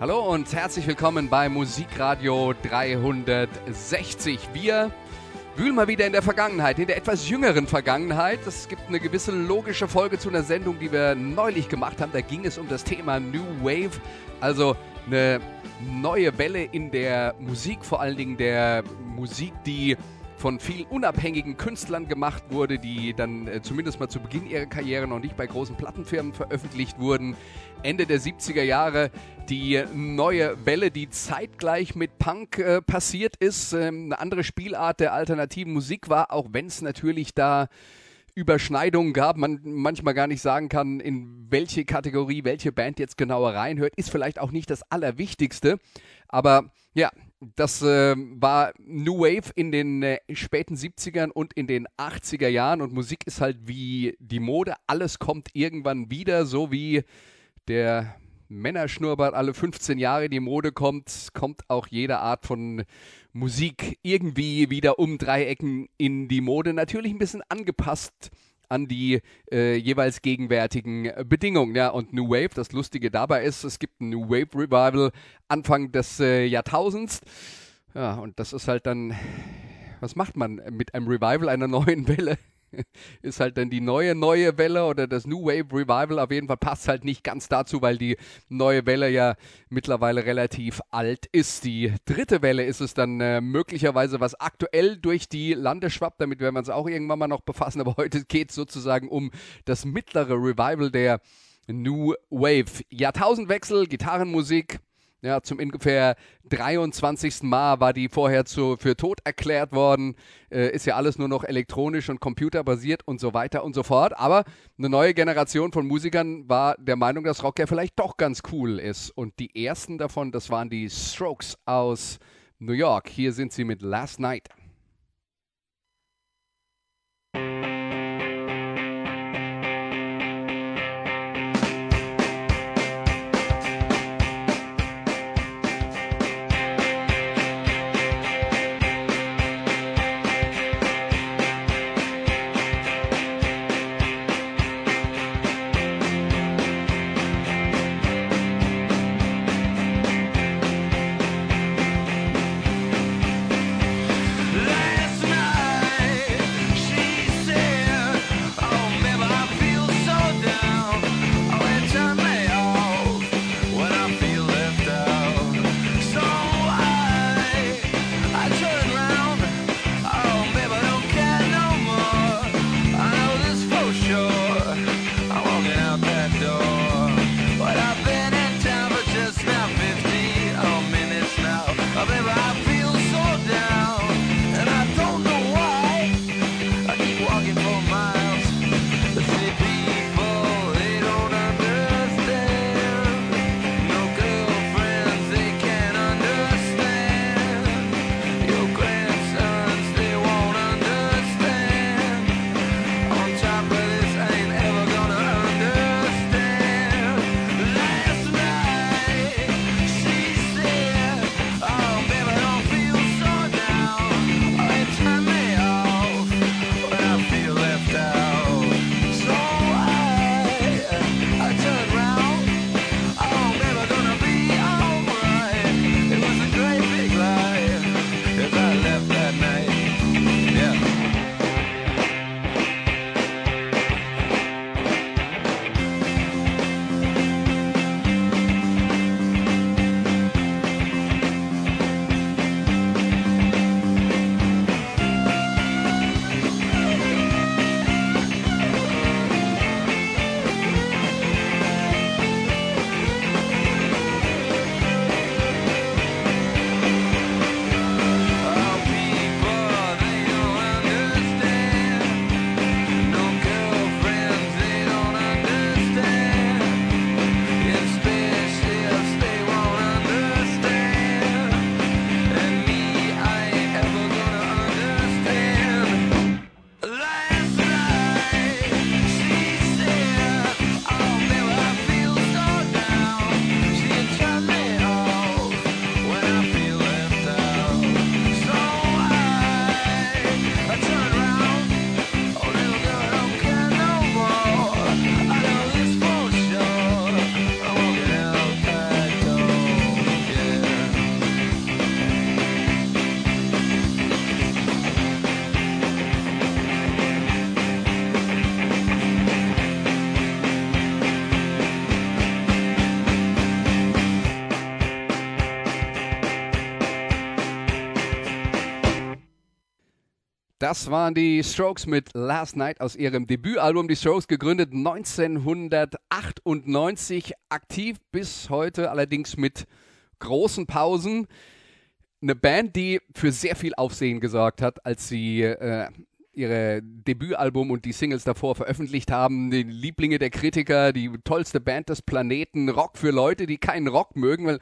Hallo und herzlich willkommen bei Musikradio 360. Wir wühlen mal wieder in der Vergangenheit, in der etwas jüngeren Vergangenheit. Es gibt eine gewisse logische Folge zu einer Sendung, die wir neulich gemacht haben. Da ging es um das Thema New Wave, also eine neue Welle in der Musik, vor allen Dingen der Musik, die von vielen unabhängigen Künstlern gemacht wurde, die dann äh, zumindest mal zu Beginn ihrer Karriere noch nicht bei großen Plattenfirmen veröffentlicht wurden. Ende der 70er Jahre die neue Welle, die zeitgleich mit Punk äh, passiert ist, ähm, eine andere Spielart der alternativen Musik war, auch wenn es natürlich da Überschneidungen gab, man manchmal gar nicht sagen kann, in welche Kategorie welche Band jetzt genauer reinhört, ist vielleicht auch nicht das Allerwichtigste. Aber ja, das äh, war New Wave in den äh, späten 70ern und in den 80er Jahren und Musik ist halt wie die Mode, alles kommt irgendwann wieder, so wie der Männerschnurrbart alle 15 Jahre die Mode kommt, kommt auch jede Art von Musik irgendwie wieder um Dreiecken in die Mode. Natürlich ein bisschen angepasst an die äh, jeweils gegenwärtigen Bedingungen. Ja, und New Wave, das Lustige dabei ist, es gibt ein New Wave Revival Anfang des äh, Jahrtausends. Ja, und das ist halt dann, was macht man mit einem Revival einer neuen Welle? ist halt dann die neue, neue Welle oder das New Wave Revival. Auf jeden Fall passt halt nicht ganz dazu, weil die neue Welle ja mittlerweile relativ alt ist. Die dritte Welle ist es dann äh, möglicherweise, was aktuell durch die Lande schwappt. Damit werden wir uns auch irgendwann mal noch befassen. Aber heute geht es sozusagen um das mittlere Revival der New Wave. Jahrtausendwechsel, Gitarrenmusik, ja, zum ungefähr 23. Mal war die vorher zu, für tot erklärt worden. Äh, ist ja alles nur noch elektronisch und computerbasiert und so weiter und so fort. Aber eine neue Generation von Musikern war der Meinung, dass Rock ja vielleicht doch ganz cool ist. Und die ersten davon, das waren die Strokes aus New York. Hier sind sie mit Last Night. Das waren die Strokes mit Last Night aus ihrem Debütalbum. Die Strokes gegründet 1998, aktiv bis heute, allerdings mit großen Pausen. Eine Band, die für sehr viel Aufsehen gesorgt hat, als sie äh, ihre Debütalbum und die Singles davor veröffentlicht haben. Die Lieblinge der Kritiker, die tollste Band des Planeten, Rock für Leute, die keinen Rock mögen, weil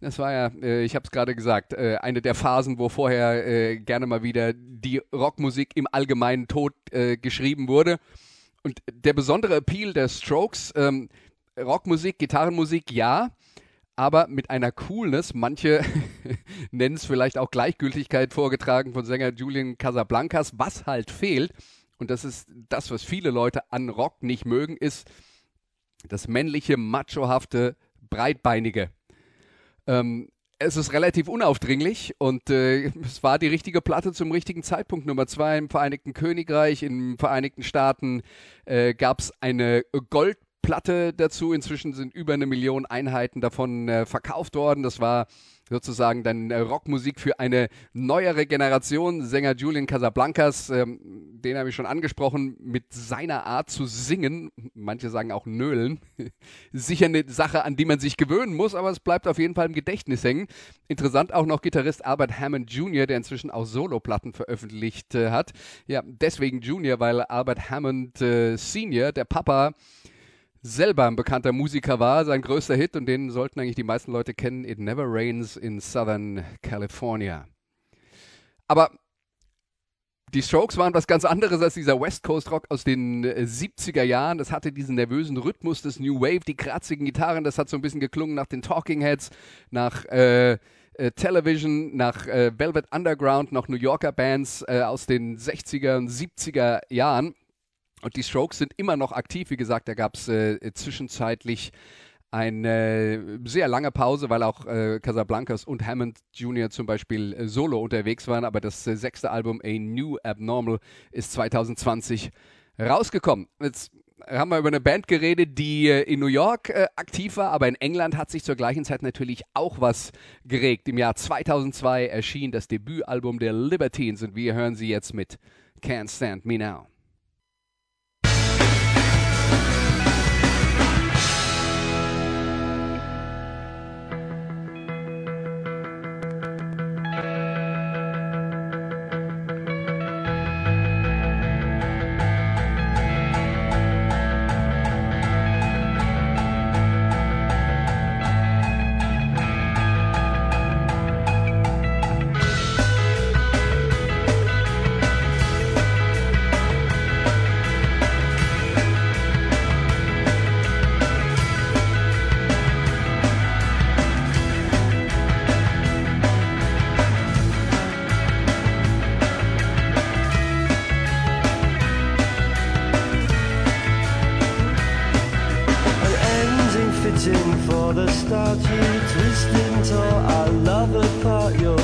das war ja, äh, ich habe es gerade gesagt, äh, eine der Phasen, wo vorher äh, gerne mal wieder die Rockmusik im allgemeinen Tod äh, geschrieben wurde. Und der besondere Appeal der Strokes, ähm, Rockmusik, Gitarrenmusik, ja, aber mit einer Coolness, manche nennen es vielleicht auch Gleichgültigkeit vorgetragen von Sänger Julian Casablancas, was halt fehlt, und das ist das, was viele Leute an Rock nicht mögen, ist das männliche, machohafte, breitbeinige. Ähm, es ist relativ unaufdringlich und äh, es war die richtige Platte zum richtigen Zeitpunkt. Nummer zwei im Vereinigten Königreich, in den Vereinigten Staaten äh, gab es eine Goldplatte dazu. Inzwischen sind über eine Million Einheiten davon äh, verkauft worden. Das war sozusagen dann äh, Rockmusik für eine neuere Generation. Sänger Julian Casablancas, ähm, den habe ich schon angesprochen, mit seiner Art zu singen, manche sagen auch nölen, sicher eine Sache, an die man sich gewöhnen muss, aber es bleibt auf jeden Fall im Gedächtnis hängen. Interessant auch noch Gitarrist Albert Hammond Jr., der inzwischen auch Soloplatten veröffentlicht äh, hat. Ja, deswegen Junior, weil Albert Hammond äh, Senior, der Papa, selber ein bekannter Musiker war, sein größter Hit, und den sollten eigentlich die meisten Leute kennen, It Never Rains in Southern California. Aber die Strokes waren was ganz anderes als dieser West Coast Rock aus den äh, 70er Jahren. Das hatte diesen nervösen Rhythmus des New Wave, die kratzigen Gitarren, das hat so ein bisschen geklungen nach den Talking Heads, nach äh, äh, Television, nach äh, Velvet Underground, noch New Yorker Bands äh, aus den 60er und 70er Jahren. Und die Strokes sind immer noch aktiv. Wie gesagt, da gab es äh, zwischenzeitlich eine sehr lange Pause, weil auch äh, Casablancas und Hammond Jr. zum Beispiel äh, solo unterwegs waren. Aber das äh, sechste Album A New Abnormal ist 2020 rausgekommen. Jetzt haben wir über eine Band geredet, die äh, in New York äh, aktiv war, aber in England hat sich zur gleichen Zeit natürlich auch was geregt. Im Jahr 2002 erschien das Debütalbum der Libertines und wir hören sie jetzt mit Can't Stand Me Now. waiting for the start. You twist into our love apart. Your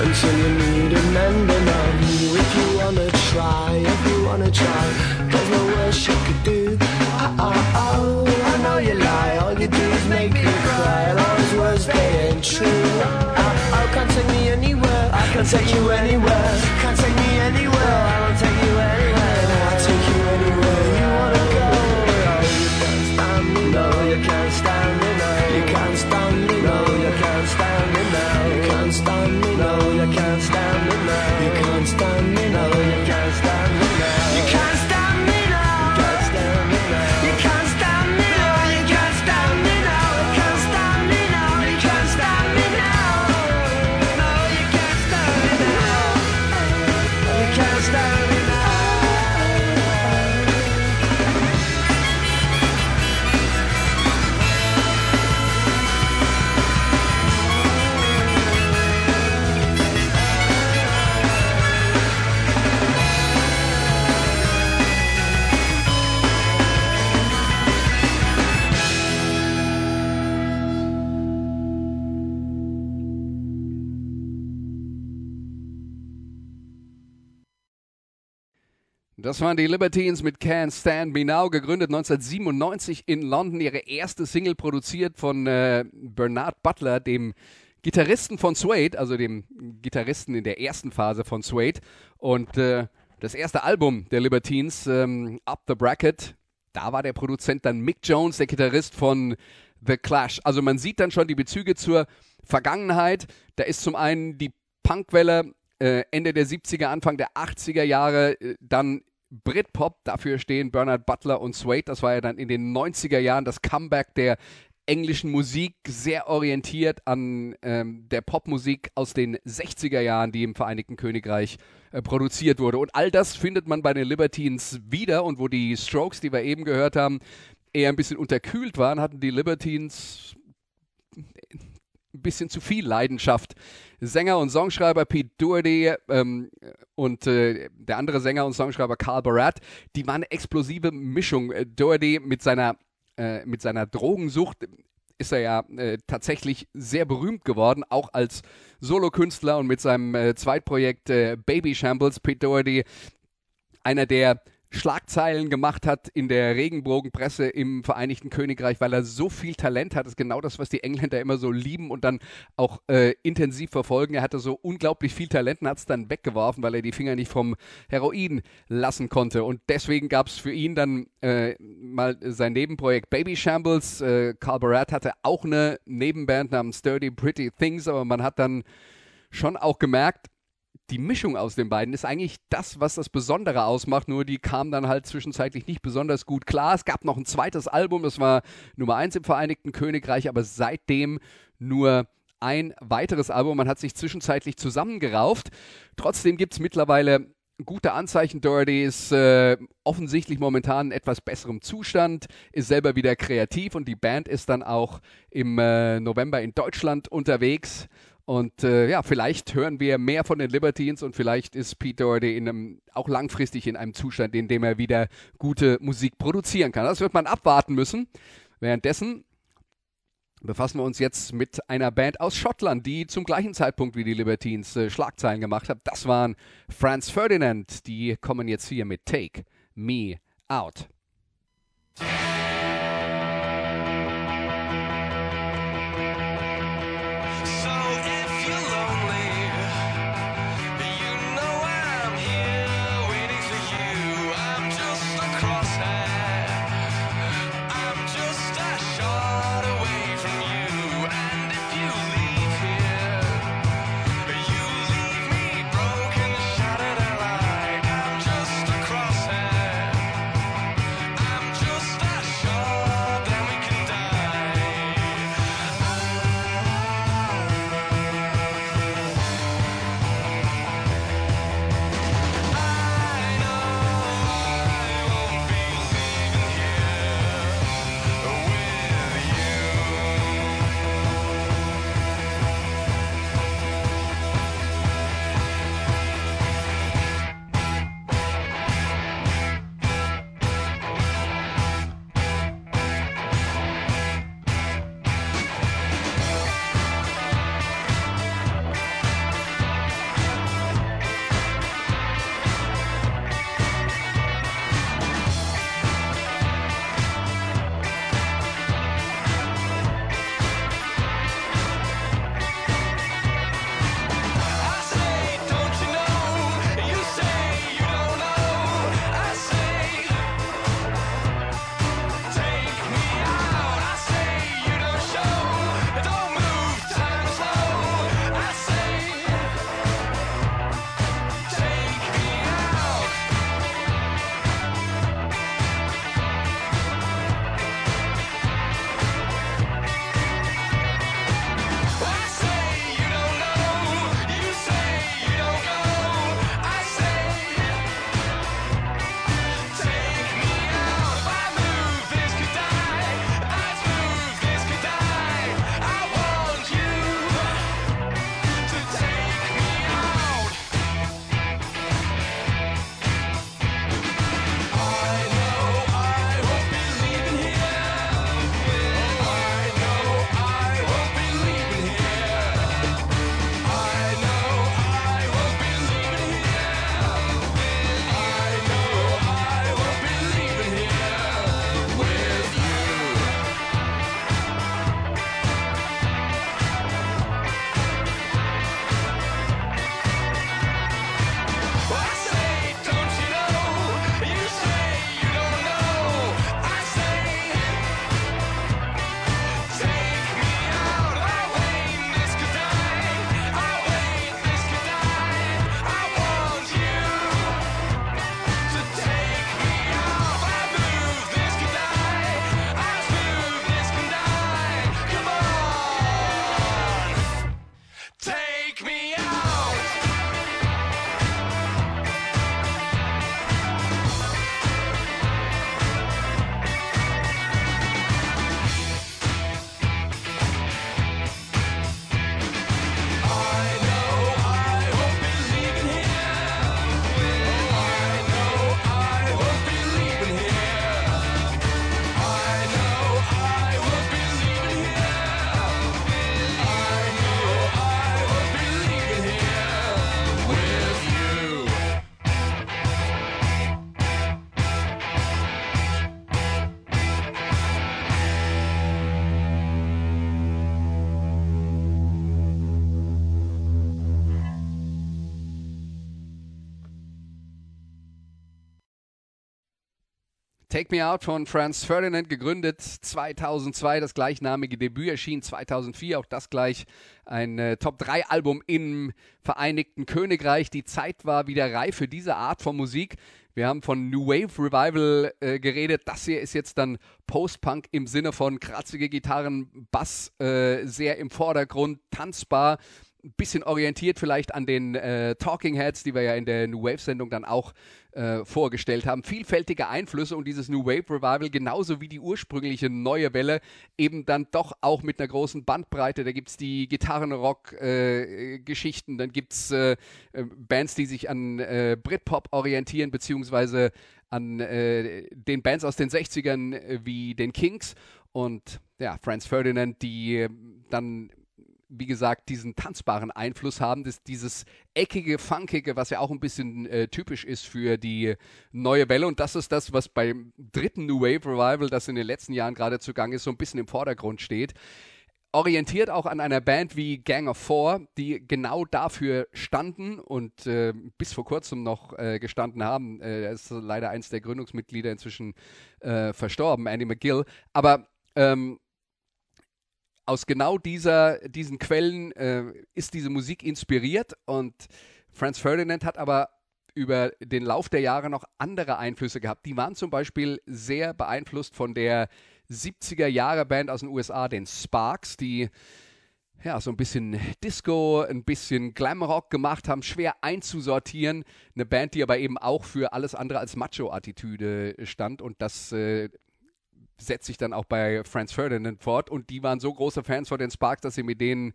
until you need an ending of you. If you wanna try, if you wanna try, there's no worse you could do. Oh, oh, oh, I know you lie, all you do is make me cry. All those words, they ain't true. Oh, I can't take me anywhere, I can't take you anywhere. Das waren die Libertines mit Can't Stand Me Now, gegründet 1997 in London. Ihre erste Single produziert von äh, Bernard Butler, dem Gitarristen von Suede, also dem Gitarristen in der ersten Phase von Suede. Und äh, das erste Album der Libertines, ähm, Up the Bracket, da war der Produzent dann Mick Jones, der Gitarrist von The Clash. Also man sieht dann schon die Bezüge zur Vergangenheit. Da ist zum einen die Punkwelle äh, Ende der 70er, Anfang der 80er Jahre, äh, dann Britpop, dafür stehen Bernard Butler und Suede. Das war ja dann in den 90er Jahren das Comeback der englischen Musik, sehr orientiert an ähm, der Popmusik aus den 60er Jahren, die im Vereinigten Königreich äh, produziert wurde. Und all das findet man bei den Libertines wieder. Und wo die Strokes, die wir eben gehört haben, eher ein bisschen unterkühlt waren, hatten die Libertines ein bisschen zu viel Leidenschaft. Sänger und Songschreiber Pete Doherty ähm, und äh, der andere Sänger und Songschreiber Carl Barat, die waren eine explosive Mischung. Äh, Doherty mit seiner, äh, mit seiner Drogensucht ist er ja äh, tatsächlich sehr berühmt geworden, auch als Solokünstler und mit seinem äh, Zweitprojekt äh, Baby Shambles. Pete Doherty, einer der Schlagzeilen gemacht hat in der Regenbogenpresse im Vereinigten Königreich, weil er so viel Talent hat. Das ist genau das, was die Engländer immer so lieben und dann auch äh, intensiv verfolgen. Er hatte so unglaublich viel Talent und hat es dann weggeworfen, weil er die Finger nicht vom Heroin lassen konnte. Und deswegen gab es für ihn dann äh, mal sein Nebenprojekt Baby Shambles. Äh, Carl Barat hatte auch eine Nebenband namens Sturdy Pretty Things, aber man hat dann schon auch gemerkt, die Mischung aus den beiden ist eigentlich das, was das Besondere ausmacht, nur die kam dann halt zwischenzeitlich nicht besonders gut klar. Es gab noch ein zweites Album, das war Nummer eins im Vereinigten Königreich, aber seitdem nur ein weiteres Album. Man hat sich zwischenzeitlich zusammengerauft. Trotzdem gibt es mittlerweile gute Anzeichen. Doherty ist äh, offensichtlich momentan in etwas besserem Zustand, ist selber wieder kreativ und die Band ist dann auch im äh, November in Deutschland unterwegs. Und äh, ja, vielleicht hören wir mehr von den Libertines und vielleicht ist Pete Doherty in einem, auch langfristig in einem Zustand, in dem er wieder gute Musik produzieren kann. Das wird man abwarten müssen. Währenddessen befassen wir uns jetzt mit einer Band aus Schottland, die zum gleichen Zeitpunkt wie die Libertines äh, Schlagzeilen gemacht hat. Das waren Franz Ferdinand. Die kommen jetzt hier mit Take Me Out. Take Me Out von Franz Ferdinand, gegründet 2002, das gleichnamige Debüt erschien 2004, auch das gleich ein äh, Top-3-Album im Vereinigten Königreich. Die Zeit war wieder reif für diese Art von Musik. Wir haben von New Wave Revival äh, geredet. Das hier ist jetzt dann Post-Punk im Sinne von kratzige Gitarren, Bass äh, sehr im Vordergrund, tanzbar ein bisschen orientiert vielleicht an den äh, Talking Heads, die wir ja in der New Wave Sendung dann auch äh, vorgestellt haben. Vielfältige Einflüsse und dieses New Wave Revival, genauso wie die ursprüngliche neue Welle, eben dann doch auch mit einer großen Bandbreite. Da gibt es die Gitarrenrock-Geschichten, äh, dann gibt es äh, äh, Bands, die sich an äh, Britpop orientieren, beziehungsweise an den Bands aus den 60ern wie den Kings und ja, Franz Ferdinand, die dann wie gesagt, diesen tanzbaren Einfluss haben, das, dieses eckige, funkige, was ja auch ein bisschen äh, typisch ist für die neue Welle. Und das ist das, was beim dritten New Wave Revival, das in den letzten Jahren gerade zugang ist, so ein bisschen im Vordergrund steht. Orientiert auch an einer Band wie Gang of Four, die genau dafür standen und äh, bis vor kurzem noch äh, gestanden haben. Äh, ist leider eins der Gründungsmitglieder inzwischen äh, verstorben, Andy McGill. Aber ähm, aus genau dieser, diesen Quellen äh, ist diese Musik inspiriert und Franz Ferdinand hat aber über den Lauf der Jahre noch andere Einflüsse gehabt. Die waren zum Beispiel sehr beeinflusst von der 70er Jahre Band aus den USA, den Sparks, die ja, so ein bisschen Disco, ein bisschen Glamrock gemacht haben, schwer einzusortieren. Eine Band, die aber eben auch für alles andere als Macho-Attitüde stand und das äh, setzt sich dann auch bei Franz Ferdinand fort. Und die waren so große Fans von den Sparks, dass sie mit denen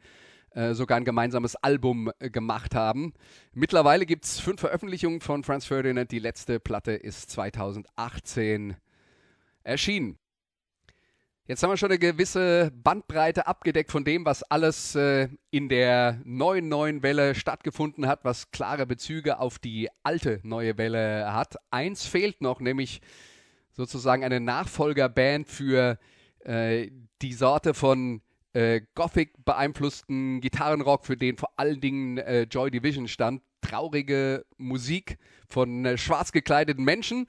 äh, sogar ein gemeinsames Album äh, gemacht haben. Mittlerweile gibt es fünf Veröffentlichungen von Franz Ferdinand. Die letzte Platte ist 2018 erschienen. Jetzt haben wir schon eine gewisse Bandbreite abgedeckt von dem, was alles äh, in der neuen neuen Welle stattgefunden hat, was klare Bezüge auf die alte neue Welle hat. Eins fehlt noch, nämlich sozusagen eine Nachfolgerband für äh, die Sorte von äh, Gothic beeinflussten Gitarrenrock, für den vor allen Dingen äh, Joy Division stand. Traurige Musik von äh, schwarz gekleideten Menschen.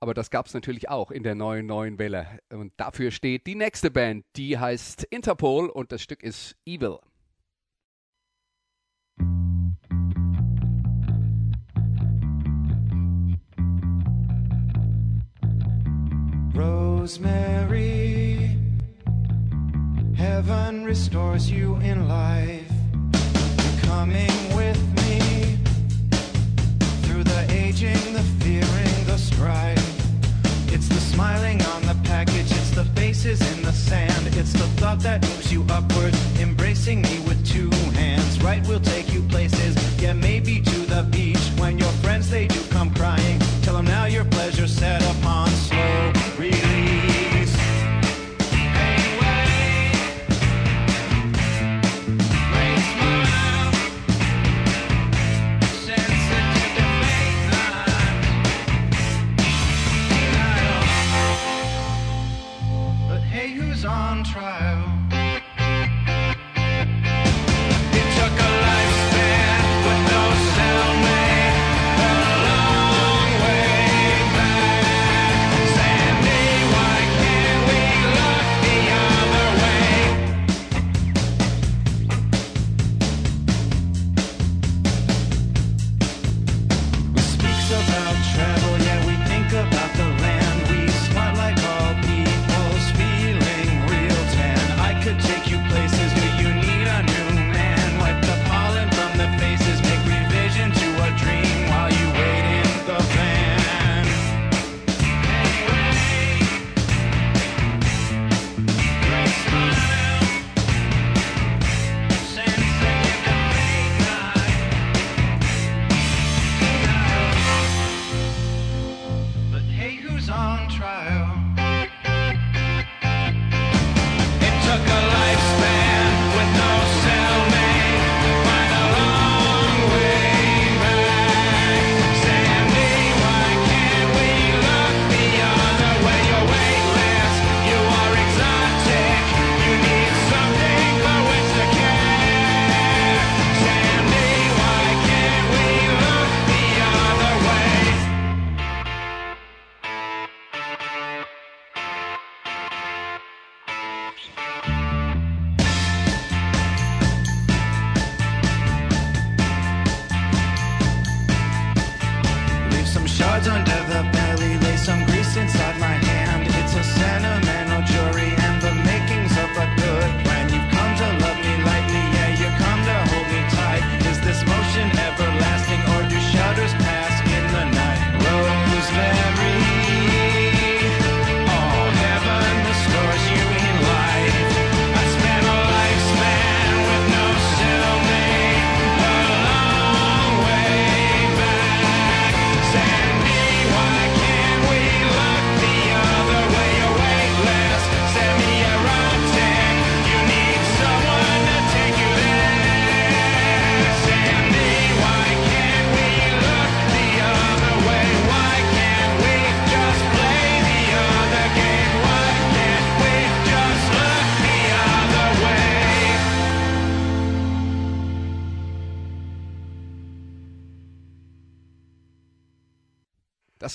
Aber das gab es natürlich auch in der neuen, neuen Welle. Und dafür steht die nächste Band, die heißt Interpol und das Stück ist Evil. Rosemary, heaven restores you in life. You're coming with me through the aging, the fearing, the strife. It's the smiling on the package, it's the faces in the sand, it's the thought that moves you upward, embracing me with two hands. Right, we'll take you places, yeah, maybe to the beach. When your friends they do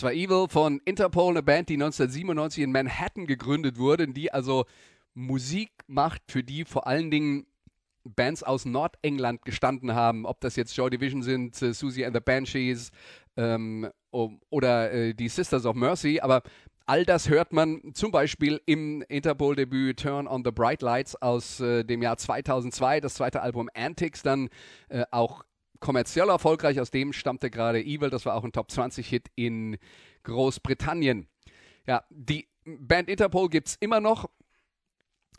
Das war Evil von Interpol, eine Band, die 1997 in Manhattan gegründet wurde, die also Musik macht, für die vor allen Dingen Bands aus Nordengland gestanden haben, ob das jetzt Joy Division sind, äh, Susie and the Banshees ähm, oder äh, die Sisters of Mercy, aber all das hört man zum Beispiel im Interpol-Debüt Turn on the Bright Lights aus äh, dem Jahr 2002, das zweite Album Antics, dann äh, auch kommerziell erfolgreich, aus dem stammte gerade Evil, das war auch ein Top 20-Hit in Großbritannien. Ja, die Band Interpol gibt es immer noch,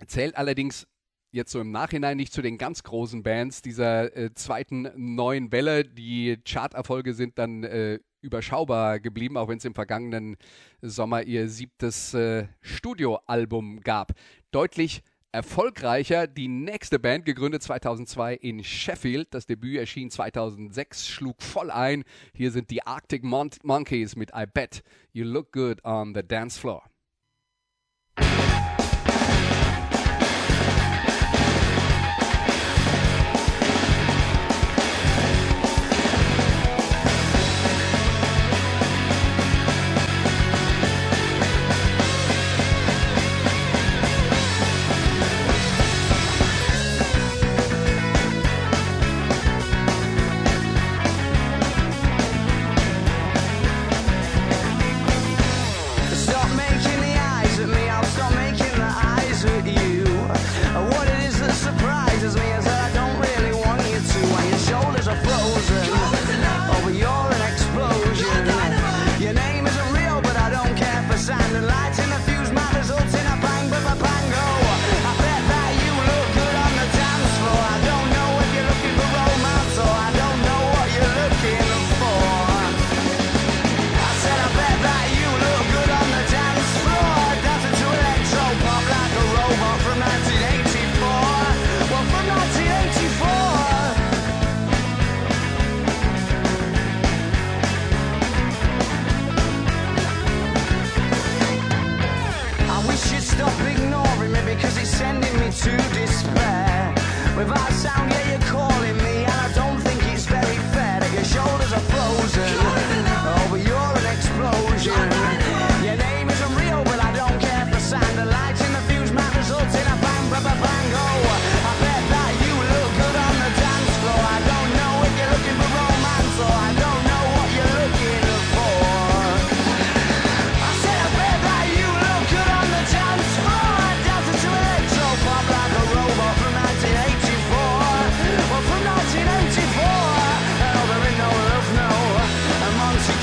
zählt allerdings jetzt so im Nachhinein nicht zu den ganz großen Bands dieser äh, zweiten neuen Welle. Die Charterfolge sind dann äh, überschaubar geblieben, auch wenn es im vergangenen Sommer ihr siebtes äh, Studioalbum gab. Deutlich erfolgreicher die nächste Band, gegründet 2002 in Sheffield. Das Debüt erschien 2006, schlug voll ein. Hier sind die Arctic Mon Monkeys mit I Bet You Look Good on the Dance Floor.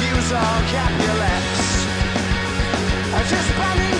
use our Capulets. Just burning.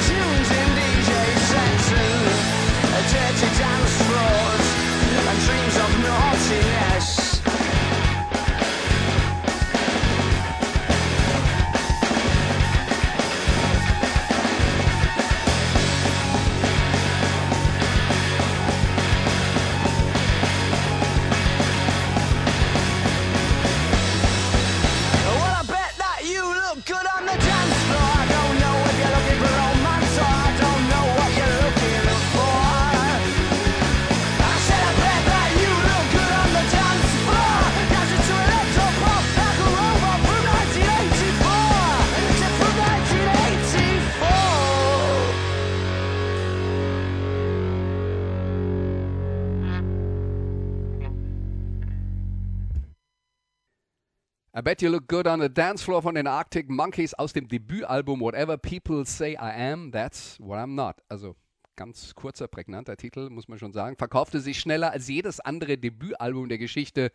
I Bet You Look Good on the Dance Floor von den Arctic Monkeys aus dem Debütalbum Whatever People Say I Am, That's What I'm Not. Also ganz kurzer, prägnanter Titel, muss man schon sagen. Verkaufte sich schneller als jedes andere Debütalbum der Geschichte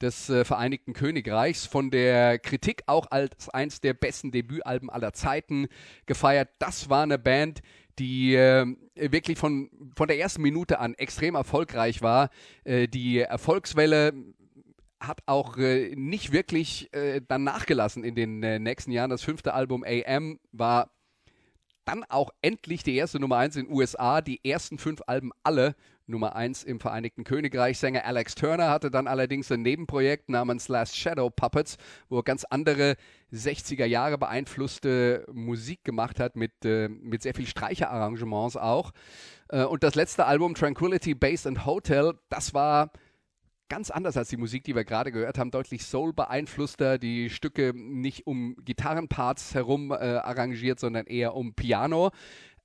des äh, Vereinigten Königreichs. Von der Kritik auch als eins der besten Debütalben aller Zeiten gefeiert. Das war eine Band, die äh, wirklich von, von der ersten Minute an extrem erfolgreich war. Äh, die Erfolgswelle hat auch äh, nicht wirklich äh, dann nachgelassen in den äh, nächsten Jahren. Das fünfte Album AM war dann auch endlich die erste Nummer 1 in den USA, die ersten fünf Alben alle Nummer 1 im Vereinigten Königreich. Sänger Alex Turner hatte dann allerdings ein Nebenprojekt namens Last Shadow Puppets, wo er ganz andere 60er Jahre beeinflusste Musik gemacht hat, mit, äh, mit sehr viel Streicherarrangements auch. Äh, und das letzte Album, Tranquility Base and Hotel, das war ganz anders als die Musik, die wir gerade gehört haben, deutlich Soul beeinflusster, die Stücke nicht um Gitarrenparts herum äh, arrangiert, sondern eher um Piano.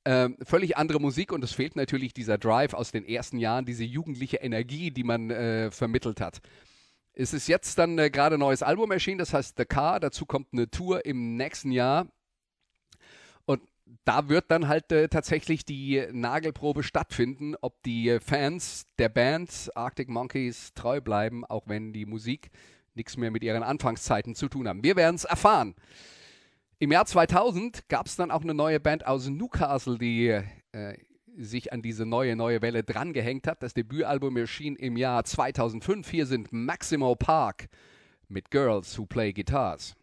Ähm, völlig andere Musik und es fehlt natürlich dieser Drive aus den ersten Jahren, diese jugendliche Energie, die man äh, vermittelt hat. Es ist jetzt dann äh, gerade ein neues Album erschienen, das heißt The Car. Dazu kommt eine Tour im nächsten Jahr. Da wird dann halt äh, tatsächlich die Nagelprobe stattfinden, ob die Fans der Band Arctic Monkeys treu bleiben, auch wenn die Musik nichts mehr mit ihren Anfangszeiten zu tun haben. Wir werden es erfahren. Im Jahr 2000 gab es dann auch eine neue Band aus Newcastle, die äh, sich an diese neue, neue Welle drangehängt hat. Das Debütalbum erschien im Jahr 2005. Hier sind Maximo Park mit Girls Who Play Guitars.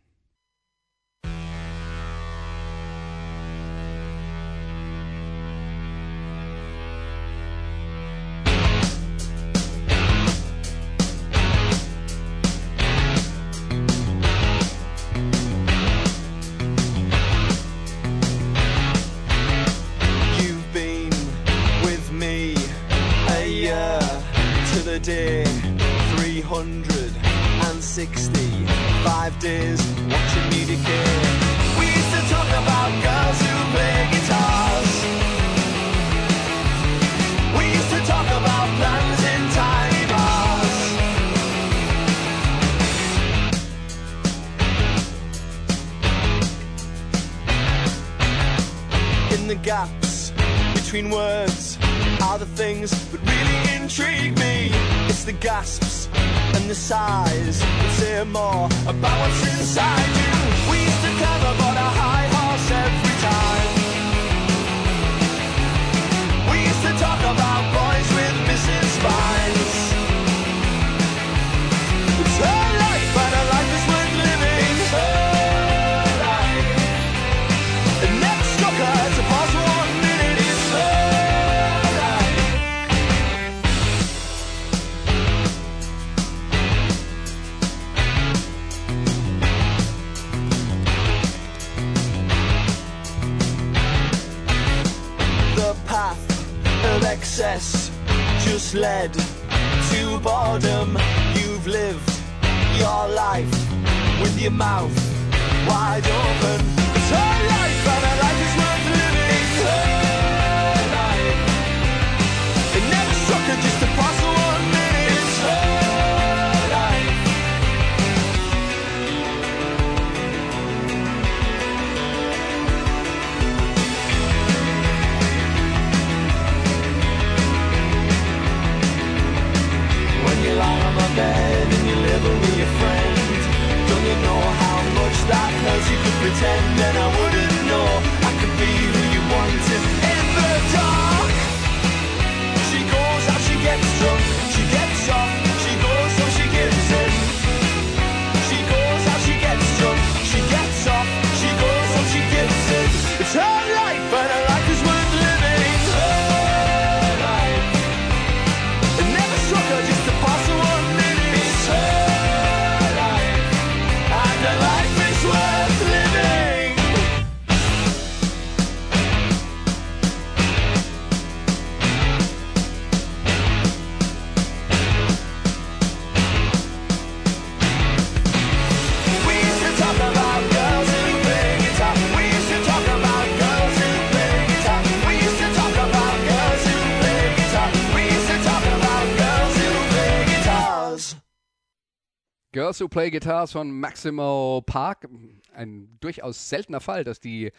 Girls Who Play Guitars von Maximo Park. Ein durchaus seltener Fall, dass die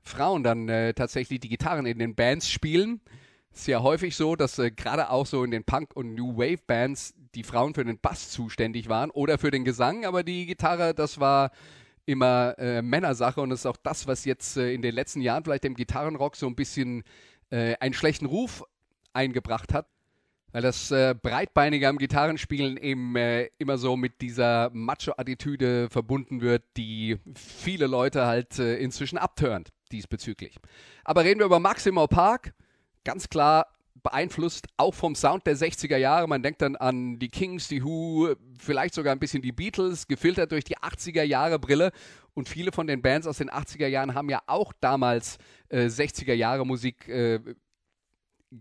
Frauen dann äh, tatsächlich die Gitarren in den Bands spielen. Ist ja häufig so, dass äh, gerade auch so in den Punk- und New Wave-Bands die Frauen für den Bass zuständig waren oder für den Gesang, aber die Gitarre, das war immer äh, Männersache und das ist auch das, was jetzt äh, in den letzten Jahren vielleicht dem Gitarrenrock so ein bisschen äh, einen schlechten Ruf eingebracht hat weil das äh, Breitbeinige am Gitarrenspielen eben äh, immer so mit dieser Macho-Attitüde verbunden wird, die viele Leute halt äh, inzwischen abturnt diesbezüglich. Aber reden wir über Maximo Park, ganz klar beeinflusst auch vom Sound der 60er Jahre. Man denkt dann an die Kings, die Who, vielleicht sogar ein bisschen die Beatles, gefiltert durch die 80er Jahre Brille. Und viele von den Bands aus den 80er Jahren haben ja auch damals äh, 60er Jahre Musik äh,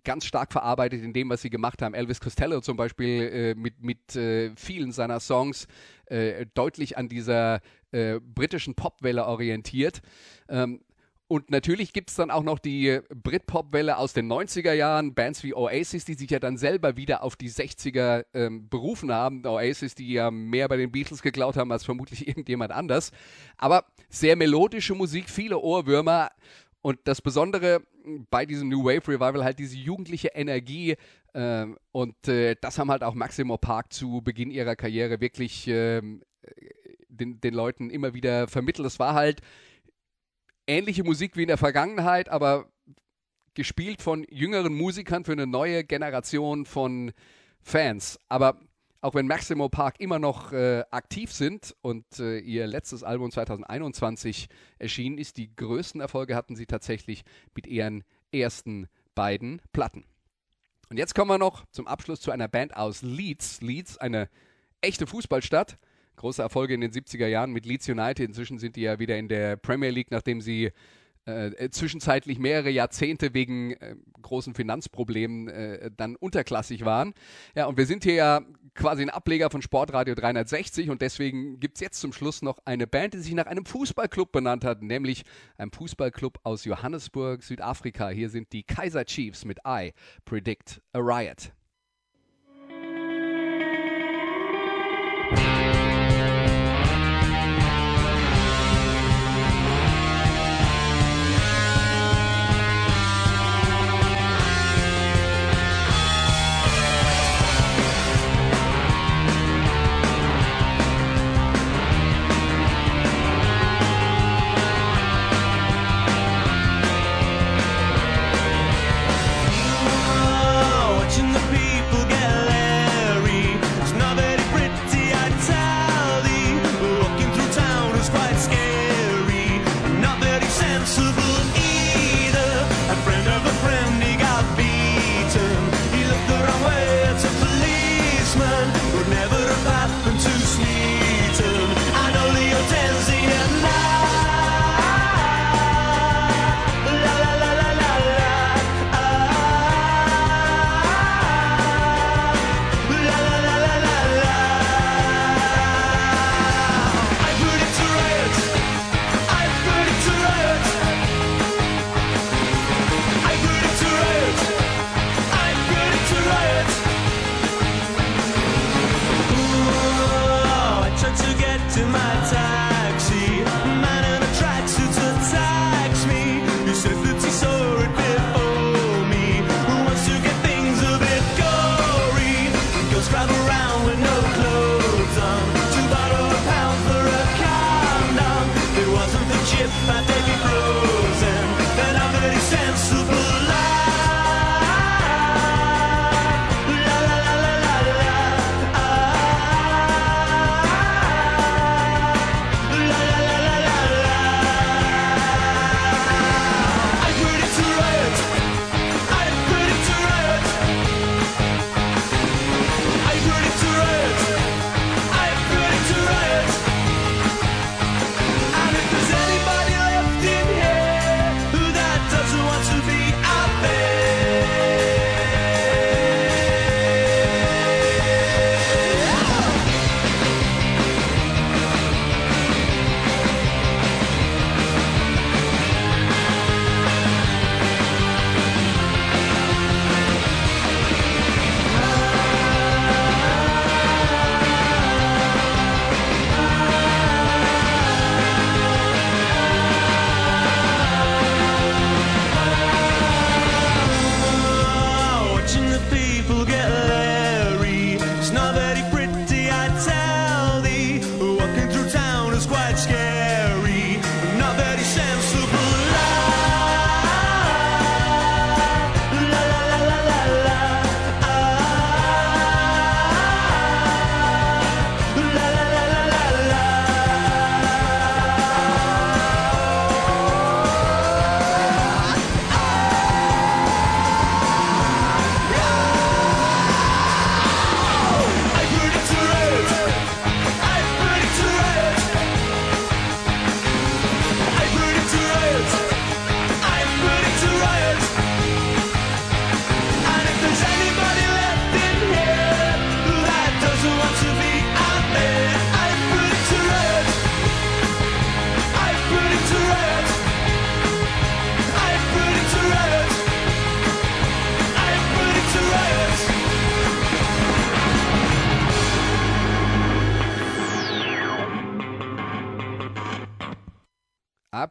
ganz stark verarbeitet in dem, was sie gemacht haben. Elvis Costello zum Beispiel äh, mit, mit äh, vielen seiner Songs äh, deutlich an dieser äh, britischen Popwelle orientiert. Ähm, und natürlich gibt es dann auch noch die Britpop-Welle aus den 90er Jahren, Bands wie Oasis, die sich ja dann selber wieder auf die 60er ähm, berufen haben. Oasis, die ja mehr bei den Beatles geklaut haben als vermutlich irgendjemand anders. Aber sehr melodische Musik, viele Ohrwürmer. Und das Besondere bei diesem New Wave Revival halt diese jugendliche Energie äh, und äh, das haben halt auch Maximo Park zu Beginn ihrer Karriere wirklich äh, den, den Leuten immer wieder vermittelt. Es war halt ähnliche Musik wie in der Vergangenheit, aber gespielt von jüngeren Musikern für eine neue Generation von Fans. Aber auch wenn Maximo Park immer noch äh, aktiv sind und äh, ihr letztes Album 2021 erschienen ist, die größten Erfolge hatten sie tatsächlich mit ihren ersten beiden Platten. Und jetzt kommen wir noch zum Abschluss zu einer Band aus Leeds. Leeds, eine echte Fußballstadt. Große Erfolge in den 70er Jahren mit Leeds United. Inzwischen sind die ja wieder in der Premier League, nachdem sie äh, zwischenzeitlich mehrere Jahrzehnte wegen äh, großen Finanzproblemen äh, dann unterklassig waren. Ja, und wir sind hier ja quasi ein Ableger von Sportradio 360 und deswegen gibt es jetzt zum Schluss noch eine Band, die sich nach einem Fußballclub benannt hat, nämlich einem Fußballclub aus Johannesburg, Südafrika. Hier sind die Kaiser Chiefs mit I Predict a Riot.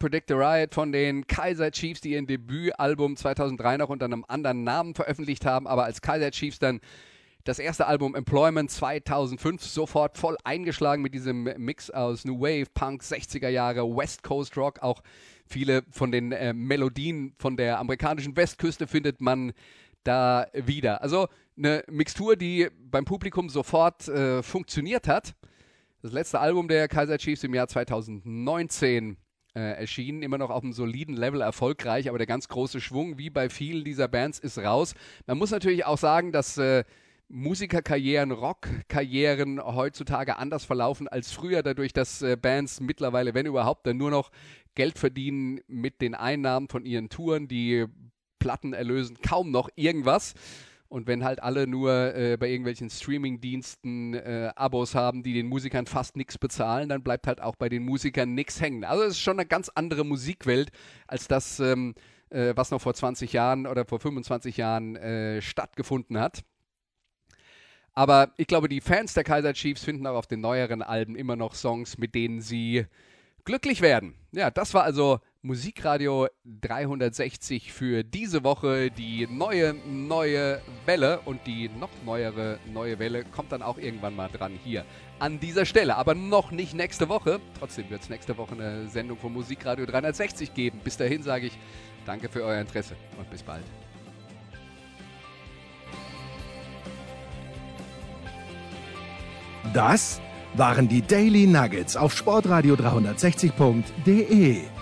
Predict the Riot von den Kaiser Chiefs, die ihr Debütalbum 2003 noch unter einem anderen Namen veröffentlicht haben, aber als Kaiser Chiefs dann das erste Album Employment 2005 sofort voll eingeschlagen mit diesem Mix aus New Wave, Punk, 60er Jahre, West Coast Rock. Auch viele von den äh, Melodien von der amerikanischen Westküste findet man da wieder. Also eine Mixtur, die beim Publikum sofort äh, funktioniert hat. Das letzte Album der Kaiser Chiefs im Jahr 2019 äh, erschienen, immer noch auf einem soliden Level erfolgreich, aber der ganz große Schwung, wie bei vielen dieser Bands, ist raus. Man muss natürlich auch sagen, dass äh, Musikerkarrieren, Rockkarrieren heutzutage anders verlaufen als früher, dadurch, dass äh, Bands mittlerweile, wenn überhaupt, dann nur noch Geld verdienen mit den Einnahmen von ihren Touren. Die Platten erlösen kaum noch irgendwas. Und wenn halt alle nur äh, bei irgendwelchen Streaming-Diensten äh, Abos haben, die den Musikern fast nichts bezahlen, dann bleibt halt auch bei den Musikern nichts hängen. Also es ist schon eine ganz andere Musikwelt als das, ähm, äh, was noch vor 20 Jahren oder vor 25 Jahren äh, stattgefunden hat. Aber ich glaube, die Fans der Kaiser Chiefs finden auch auf den neueren Alben immer noch Songs, mit denen sie glücklich werden. Ja, das war also Musikradio 360 für diese Woche. Die neue, neue Welle und die noch neuere neue Welle kommt dann auch irgendwann mal dran hier an dieser Stelle. Aber noch nicht nächste Woche. Trotzdem wird es nächste Woche eine Sendung von Musikradio 360 geben. Bis dahin sage ich danke für euer Interesse und bis bald. Das waren die Daily Nuggets auf sportradio 360.de.